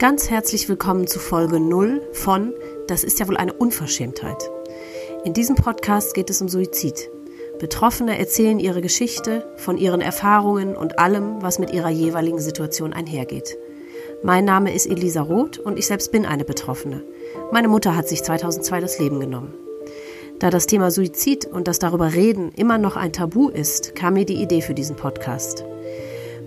Ganz herzlich willkommen zu Folge 0 von Das ist ja wohl eine Unverschämtheit. In diesem Podcast geht es um Suizid. Betroffene erzählen ihre Geschichte von ihren Erfahrungen und allem, was mit ihrer jeweiligen Situation einhergeht. Mein Name ist Elisa Roth und ich selbst bin eine Betroffene. Meine Mutter hat sich 2002 das Leben genommen. Da das Thema Suizid und das darüber reden immer noch ein Tabu ist, kam mir die Idee für diesen Podcast.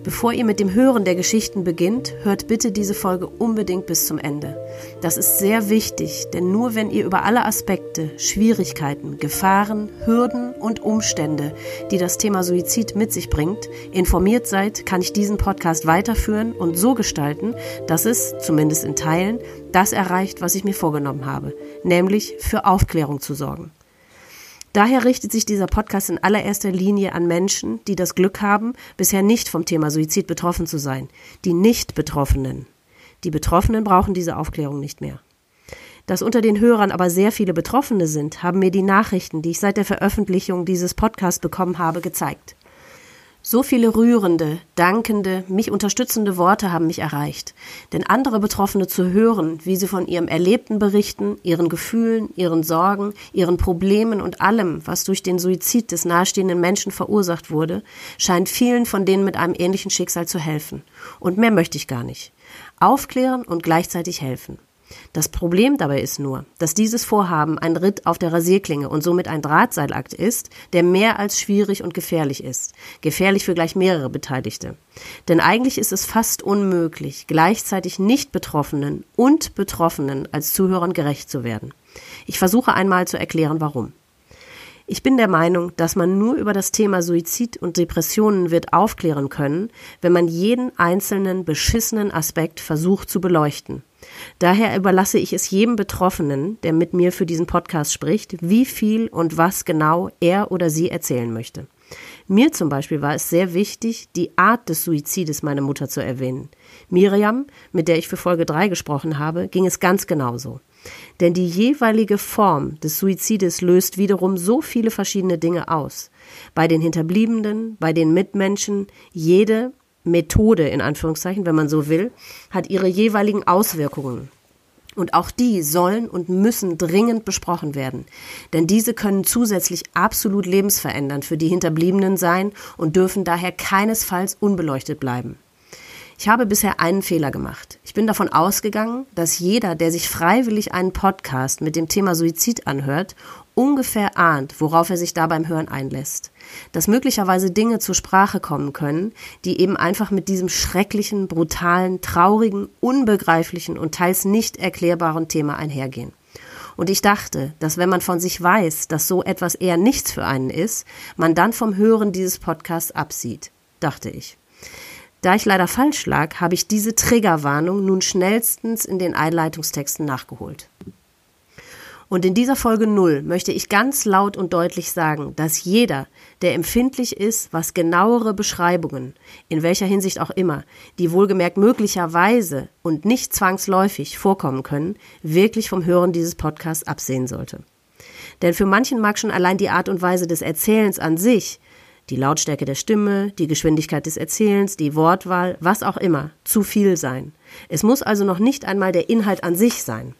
Bevor ihr mit dem Hören der Geschichten beginnt, hört bitte diese Folge unbedingt bis zum Ende. Das ist sehr wichtig, denn nur wenn ihr über alle Aspekte, Schwierigkeiten, Gefahren, Hürden und Umstände, die das Thema Suizid mit sich bringt, informiert seid, kann ich diesen Podcast weiterführen und so gestalten, dass es, zumindest in Teilen, das erreicht, was ich mir vorgenommen habe, nämlich für Aufklärung zu sorgen. Daher richtet sich dieser Podcast in allererster Linie an Menschen, die das Glück haben, bisher nicht vom Thema Suizid betroffen zu sein. Die Nicht-Betroffenen. Die Betroffenen brauchen diese Aufklärung nicht mehr. Dass unter den Hörern aber sehr viele Betroffene sind, haben mir die Nachrichten, die ich seit der Veröffentlichung dieses Podcasts bekommen habe, gezeigt. So viele rührende, dankende, mich unterstützende Worte haben mich erreicht. Denn andere Betroffene zu hören, wie sie von ihrem Erlebten berichten, ihren Gefühlen, ihren Sorgen, ihren Problemen und allem, was durch den Suizid des nahestehenden Menschen verursacht wurde, scheint vielen von denen mit einem ähnlichen Schicksal zu helfen. Und mehr möchte ich gar nicht. Aufklären und gleichzeitig helfen. Das Problem dabei ist nur, dass dieses Vorhaben ein Ritt auf der Rasierklinge und somit ein Drahtseilakt ist, der mehr als schwierig und gefährlich ist. Gefährlich für gleich mehrere Beteiligte. Denn eigentlich ist es fast unmöglich, gleichzeitig nicht Betroffenen und Betroffenen als Zuhörern gerecht zu werden. Ich versuche einmal zu erklären, warum. Ich bin der Meinung, dass man nur über das Thema Suizid und Depressionen wird aufklären können, wenn man jeden einzelnen beschissenen Aspekt versucht zu beleuchten. Daher überlasse ich es jedem Betroffenen, der mit mir für diesen Podcast spricht, wie viel und was genau er oder sie erzählen möchte. Mir zum Beispiel war es sehr wichtig, die Art des Suizides meiner Mutter zu erwähnen. Miriam, mit der ich für Folge 3 gesprochen habe, ging es ganz genauso. Denn die jeweilige Form des Suizides löst wiederum so viele verschiedene Dinge aus. Bei den Hinterbliebenen, bei den Mitmenschen, jede Methode in Anführungszeichen, wenn man so will, hat ihre jeweiligen Auswirkungen. Und auch die sollen und müssen dringend besprochen werden. Denn diese können zusätzlich absolut lebensverändernd für die Hinterbliebenen sein und dürfen daher keinesfalls unbeleuchtet bleiben. Ich habe bisher einen Fehler gemacht. Ich bin davon ausgegangen, dass jeder, der sich freiwillig einen Podcast mit dem Thema Suizid anhört, ungefähr ahnt, worauf er sich da beim Hören einlässt. Dass möglicherweise Dinge zur Sprache kommen können, die eben einfach mit diesem schrecklichen, brutalen, traurigen, unbegreiflichen und teils nicht erklärbaren Thema einhergehen. Und ich dachte, dass wenn man von sich weiß, dass so etwas eher nichts für einen ist, man dann vom Hören dieses Podcasts absieht, dachte ich. Da ich leider falsch lag, habe ich diese Triggerwarnung nun schnellstens in den Einleitungstexten nachgeholt. Und in dieser Folge 0 möchte ich ganz laut und deutlich sagen, dass jeder, der empfindlich ist, was genauere Beschreibungen, in welcher Hinsicht auch immer, die wohlgemerkt möglicherweise und nicht zwangsläufig vorkommen können, wirklich vom Hören dieses Podcasts absehen sollte. Denn für manchen mag schon allein die Art und Weise des Erzählens an sich die Lautstärke der Stimme, die Geschwindigkeit des Erzählens, die Wortwahl, was auch immer, zu viel sein. Es muss also noch nicht einmal der Inhalt an sich sein.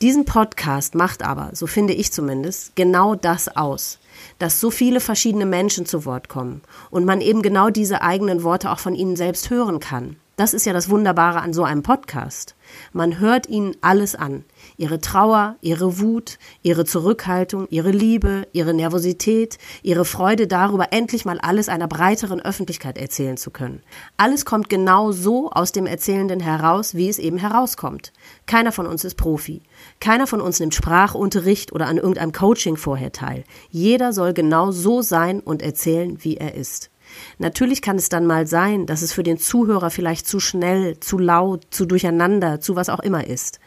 Diesen Podcast macht aber, so finde ich zumindest, genau das aus, dass so viele verschiedene Menschen zu Wort kommen und man eben genau diese eigenen Worte auch von ihnen selbst hören kann. Das ist ja das Wunderbare an so einem Podcast. Man hört ihnen alles an. Ihre Trauer, ihre Wut, ihre Zurückhaltung, ihre Liebe, ihre Nervosität, ihre Freude darüber, endlich mal alles einer breiteren Öffentlichkeit erzählen zu können. Alles kommt genau so aus dem Erzählenden heraus, wie es eben herauskommt. Keiner von uns ist Profi. Keiner von uns nimmt Sprachunterricht oder an irgendeinem Coaching vorher teil. Jeder soll genau so sein und erzählen, wie er ist. Natürlich kann es dann mal sein, dass es für den Zuhörer vielleicht zu schnell, zu laut, zu durcheinander, zu was auch immer ist.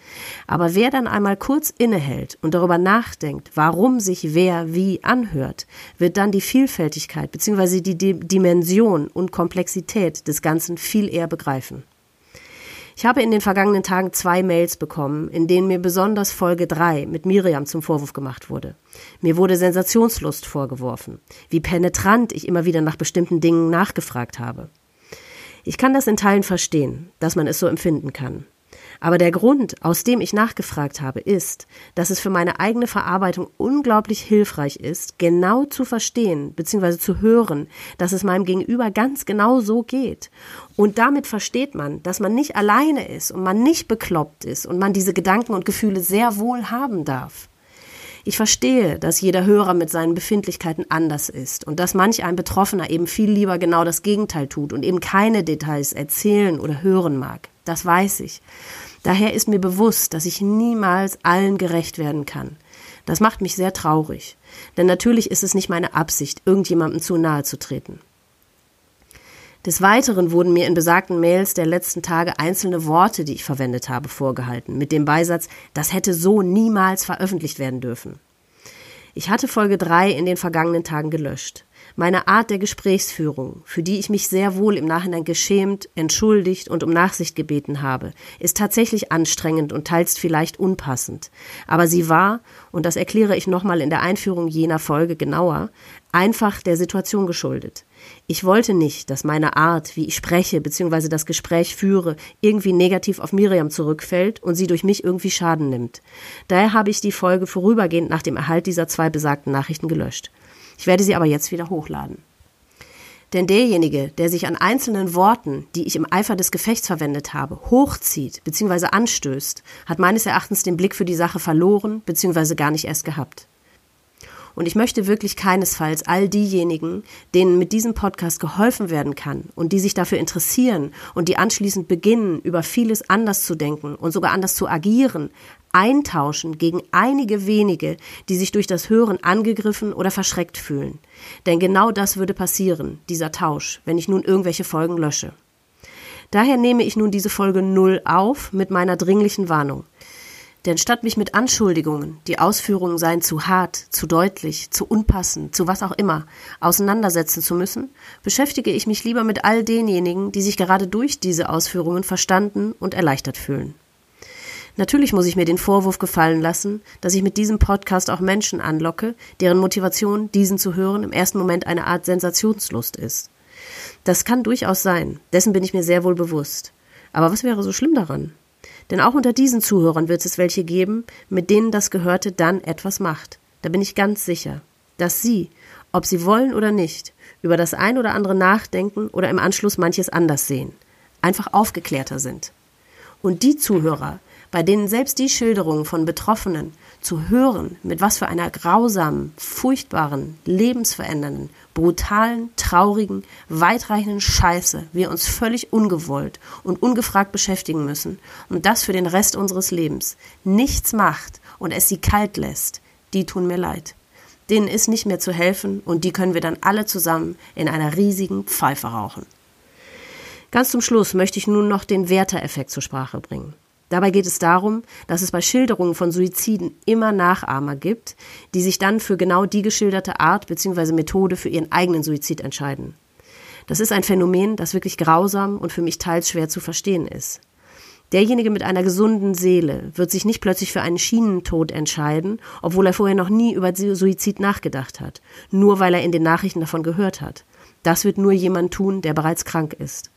Aber wer dann einmal kurz innehält und darüber nachdenkt, warum sich wer wie anhört, wird dann die Vielfältigkeit bzw. die Dimension und Komplexität des Ganzen viel eher begreifen. Ich habe in den vergangenen Tagen zwei Mails bekommen, in denen mir besonders Folge 3 mit Miriam zum Vorwurf gemacht wurde. Mir wurde Sensationslust vorgeworfen, wie penetrant ich immer wieder nach bestimmten Dingen nachgefragt habe. Ich kann das in Teilen verstehen, dass man es so empfinden kann. Aber der Grund, aus dem ich nachgefragt habe, ist, dass es für meine eigene Verarbeitung unglaublich hilfreich ist, genau zu verstehen bzw. zu hören, dass es meinem Gegenüber ganz genau so geht. Und damit versteht man, dass man nicht alleine ist und man nicht bekloppt ist und man diese Gedanken und Gefühle sehr wohl haben darf. Ich verstehe, dass jeder Hörer mit seinen Befindlichkeiten anders ist und dass manch ein Betroffener eben viel lieber genau das Gegenteil tut und eben keine Details erzählen oder hören mag. Das weiß ich. Daher ist mir bewusst, dass ich niemals allen gerecht werden kann. Das macht mich sehr traurig, denn natürlich ist es nicht meine Absicht, irgendjemandem zu nahe zu treten. Des Weiteren wurden mir in besagten Mails der letzten Tage einzelne Worte, die ich verwendet habe, vorgehalten, mit dem Beisatz, das hätte so niemals veröffentlicht werden dürfen. Ich hatte Folge 3 in den vergangenen Tagen gelöscht. Meine Art der Gesprächsführung, für die ich mich sehr wohl im Nachhinein geschämt, entschuldigt und um Nachsicht gebeten habe, ist tatsächlich anstrengend und teils vielleicht unpassend. Aber sie war, und das erkläre ich nochmal in der Einführung jener Folge genauer, einfach der Situation geschuldet. Ich wollte nicht, dass meine Art, wie ich spreche bzw. das Gespräch führe, irgendwie negativ auf Miriam zurückfällt und sie durch mich irgendwie Schaden nimmt. Daher habe ich die Folge vorübergehend nach dem Erhalt dieser zwei besagten Nachrichten gelöscht. Ich werde sie aber jetzt wieder hochladen. Denn derjenige, der sich an einzelnen Worten, die ich im Eifer des Gefechts verwendet habe, hochzieht bzw. anstößt, hat meines Erachtens den Blick für die Sache verloren bzw. gar nicht erst gehabt. Und ich möchte wirklich keinesfalls all diejenigen, denen mit diesem Podcast geholfen werden kann und die sich dafür interessieren und die anschließend beginnen, über vieles anders zu denken und sogar anders zu agieren, eintauschen gegen einige wenige, die sich durch das Hören angegriffen oder verschreckt fühlen. Denn genau das würde passieren, dieser Tausch, wenn ich nun irgendwelche Folgen lösche. Daher nehme ich nun diese Folge null auf mit meiner dringlichen Warnung. Denn statt mich mit Anschuldigungen, die Ausführungen seien zu hart, zu deutlich, zu unpassend, zu was auch immer, auseinandersetzen zu müssen, beschäftige ich mich lieber mit all denjenigen, die sich gerade durch diese Ausführungen verstanden und erleichtert fühlen. Natürlich muss ich mir den Vorwurf gefallen lassen, dass ich mit diesem Podcast auch Menschen anlocke, deren Motivation, diesen zu hören, im ersten Moment eine Art Sensationslust ist. Das kann durchaus sein, dessen bin ich mir sehr wohl bewusst. Aber was wäre so schlimm daran? Denn auch unter diesen Zuhörern wird es welche geben, mit denen das Gehörte dann etwas macht. Da bin ich ganz sicher, dass Sie, ob Sie wollen oder nicht, über das ein oder andere nachdenken oder im Anschluss manches anders sehen, einfach aufgeklärter sind. Und die Zuhörer, bei denen selbst die Schilderungen von Betroffenen zu hören, mit was für einer grausamen, furchtbaren, lebensverändernden, brutalen, traurigen, weitreichenden Scheiße wir uns völlig ungewollt und ungefragt beschäftigen müssen und das für den Rest unseres Lebens nichts macht und es sie kalt lässt, die tun mir leid. Denen ist nicht mehr zu helfen und die können wir dann alle zusammen in einer riesigen Pfeife rauchen. Ganz zum Schluss möchte ich nun noch den Werter-Effekt zur Sprache bringen. Dabei geht es darum, dass es bei Schilderungen von Suiziden immer Nachahmer gibt, die sich dann für genau die geschilderte Art bzw. Methode für ihren eigenen Suizid entscheiden. Das ist ein Phänomen, das wirklich grausam und für mich teils schwer zu verstehen ist. Derjenige mit einer gesunden Seele wird sich nicht plötzlich für einen Schienentod entscheiden, obwohl er vorher noch nie über Suizid nachgedacht hat, nur weil er in den Nachrichten davon gehört hat. Das wird nur jemand tun, der bereits krank ist.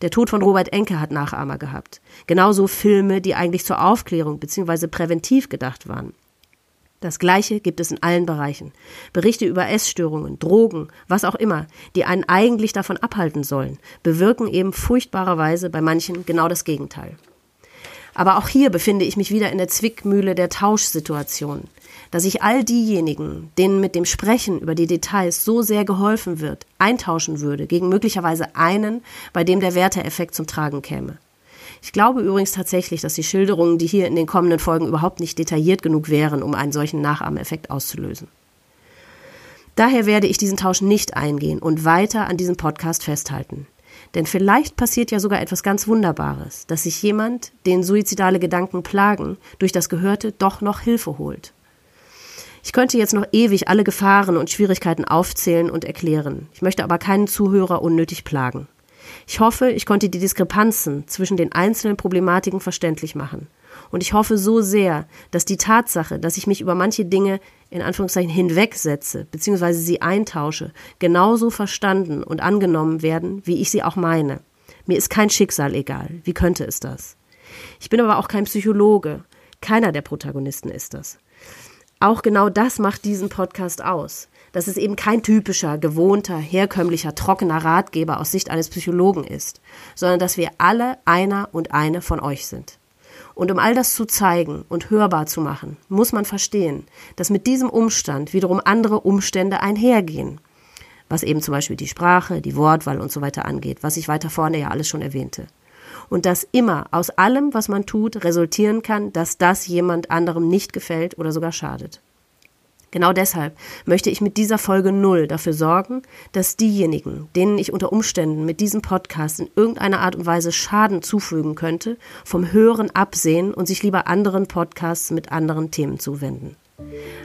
Der Tod von Robert Enke hat Nachahmer gehabt. Genauso Filme, die eigentlich zur Aufklärung bzw. präventiv gedacht waren. Das Gleiche gibt es in allen Bereichen. Berichte über Essstörungen, Drogen, was auch immer, die einen eigentlich davon abhalten sollen, bewirken eben furchtbarerweise bei manchen genau das Gegenteil. Aber auch hier befinde ich mich wieder in der Zwickmühle der Tauschsituation dass ich all diejenigen, denen mit dem Sprechen über die Details so sehr geholfen wird, eintauschen würde gegen möglicherweise einen, bei dem der Werteeffekt zum Tragen käme. Ich glaube übrigens tatsächlich, dass die Schilderungen, die hier in den kommenden Folgen überhaupt nicht detailliert genug wären, um einen solchen Nachahmeffekt auszulösen. Daher werde ich diesen Tausch nicht eingehen und weiter an diesem Podcast festhalten. Denn vielleicht passiert ja sogar etwas ganz Wunderbares, dass sich jemand, den suizidale Gedanken plagen, durch das Gehörte doch noch Hilfe holt. Ich könnte jetzt noch ewig alle Gefahren und Schwierigkeiten aufzählen und erklären. Ich möchte aber keinen Zuhörer unnötig plagen. Ich hoffe, ich konnte die Diskrepanzen zwischen den einzelnen Problematiken verständlich machen. Und ich hoffe so sehr, dass die Tatsache, dass ich mich über manche Dinge in Anführungszeichen hinwegsetze bzw. sie eintausche, genauso verstanden und angenommen werden, wie ich sie auch meine. Mir ist kein Schicksal egal. Wie könnte es das? Ich bin aber auch kein Psychologe. Keiner der Protagonisten ist das. Auch genau das macht diesen Podcast aus. Dass es eben kein typischer, gewohnter, herkömmlicher, trockener Ratgeber aus Sicht eines Psychologen ist, sondern dass wir alle einer und eine von euch sind. Und um all das zu zeigen und hörbar zu machen, muss man verstehen, dass mit diesem Umstand wiederum andere Umstände einhergehen. Was eben zum Beispiel die Sprache, die Wortwahl und so weiter angeht, was ich weiter vorne ja alles schon erwähnte. Und dass immer aus allem, was man tut, resultieren kann, dass das jemand anderem nicht gefällt oder sogar schadet. Genau deshalb möchte ich mit dieser Folge Null dafür sorgen, dass diejenigen, denen ich unter Umständen mit diesem Podcast in irgendeiner Art und Weise Schaden zufügen könnte, vom Hören absehen und sich lieber anderen Podcasts mit anderen Themen zuwenden.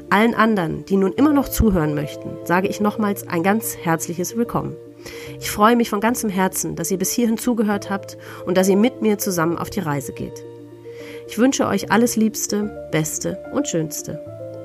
Allen anderen, die nun immer noch zuhören möchten, sage ich nochmals ein ganz herzliches Willkommen. Ich freue mich von ganzem Herzen, dass ihr bis hierhin zugehört habt und dass ihr mit mir zusammen auf die Reise geht. Ich wünsche euch alles Liebste, Beste und Schönste.